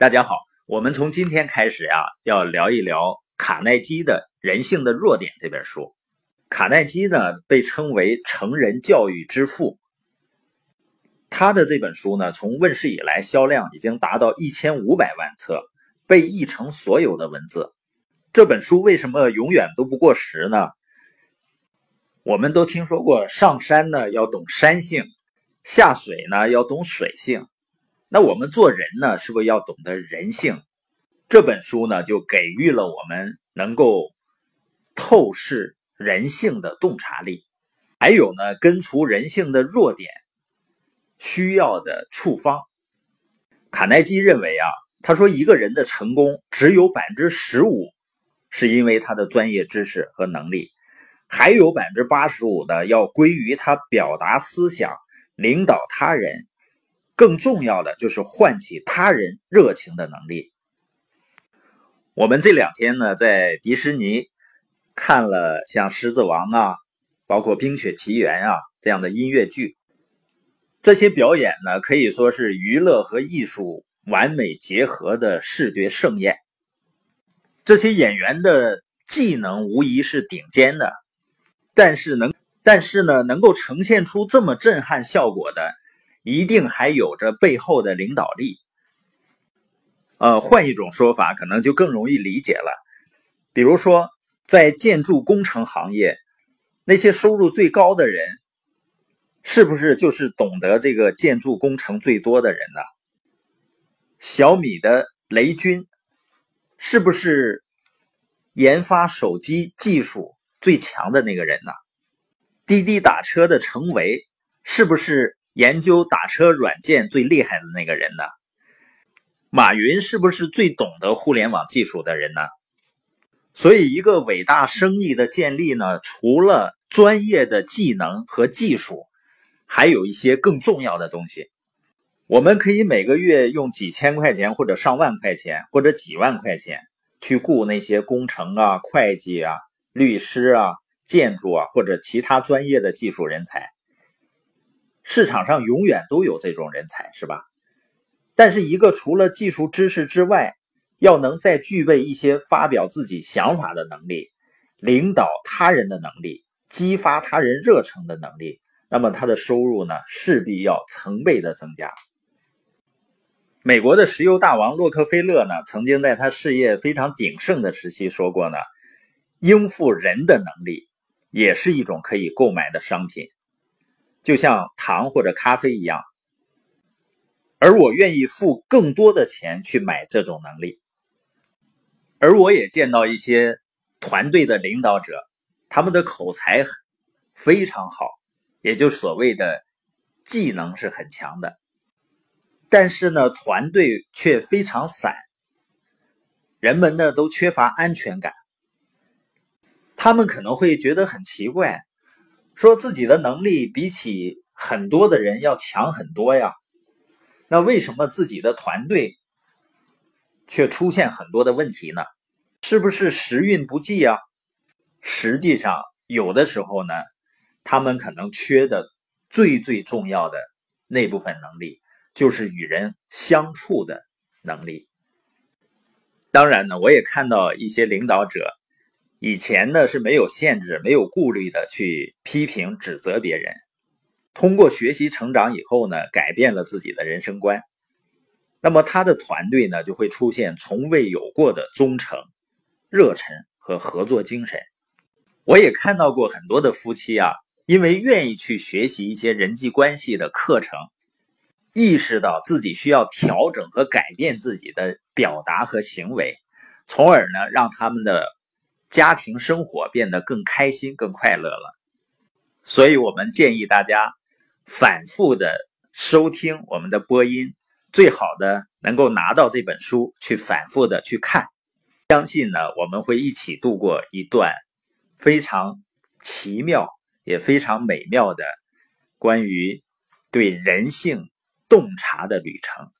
大家好，我们从今天开始呀，要聊一聊卡耐基的《人性的弱点》这本书。卡耐基呢，被称为成人教育之父。他的这本书呢，从问世以来销量已经达到一千五百万册，被译成所有的文字。这本书为什么永远都不过时呢？我们都听说过，上山呢要懂山性，下水呢要懂水性。那我们做人呢，是不是要懂得人性？这本书呢，就给予了我们能够透视人性的洞察力，还有呢，根除人性的弱点需要的处方。卡耐基认为啊，他说一个人的成功只有百分之十五是因为他的专业知识和能力，还有百分之八十五的要归于他表达思想、领导他人。更重要的就是唤起他人热情的能力。我们这两天呢，在迪士尼看了像《狮子王》啊，包括《冰雪奇缘》啊这样的音乐剧，这些表演呢，可以说是娱乐和艺术完美结合的视觉盛宴。这些演员的技能无疑是顶尖的，但是能，但是呢，能够呈现出这么震撼效果的。一定还有着背后的领导力。呃，换一种说法，可能就更容易理解了。比如说，在建筑工程行业，那些收入最高的人，是不是就是懂得这个建筑工程最多的人呢？小米的雷军，是不是研发手机技术最强的那个人呢？滴滴打车的程维，是不是？研究打车软件最厉害的那个人呢？马云是不是最懂得互联网技术的人呢？所以，一个伟大生意的建立呢，除了专业的技能和技术，还有一些更重要的东西。我们可以每个月用几千块钱，或者上万块钱，或者几万块钱去雇那些工程啊、会计啊、律师啊、建筑啊，或者其他专业的技术人才。市场上永远都有这种人才，是吧？但是一个除了技术知识之外，要能再具备一些发表自己想法的能力、领导他人的能力、激发他人热诚的能力，那么他的收入呢，势必要成倍的增加。美国的石油大王洛克菲勒呢，曾经在他事业非常鼎盛的时期说过呢，应付人的能力也是一种可以购买的商品。就像糖或者咖啡一样，而我愿意付更多的钱去买这种能力。而我也见到一些团队的领导者，他们的口才非常好，也就所谓的技能是很强的，但是呢，团队却非常散，人们呢都缺乏安全感，他们可能会觉得很奇怪。说自己的能力比起很多的人要强很多呀，那为什么自己的团队却出现很多的问题呢？是不是时运不济啊？实际上，有的时候呢，他们可能缺的最最重要的那部分能力，就是与人相处的能力。当然呢，我也看到一些领导者。以前呢是没有限制、没有顾虑的去批评、指责别人。通过学习成长以后呢，改变了自己的人生观。那么他的团队呢就会出现从未有过的忠诚、热忱和合作精神。我也看到过很多的夫妻啊，因为愿意去学习一些人际关系的课程，意识到自己需要调整和改变自己的表达和行为，从而呢让他们的。家庭生活变得更开心、更快乐了，所以我们建议大家反复的收听我们的播音，最好的能够拿到这本书去反复的去看，相信呢我们会一起度过一段非常奇妙也非常美妙的关于对人性洞察的旅程。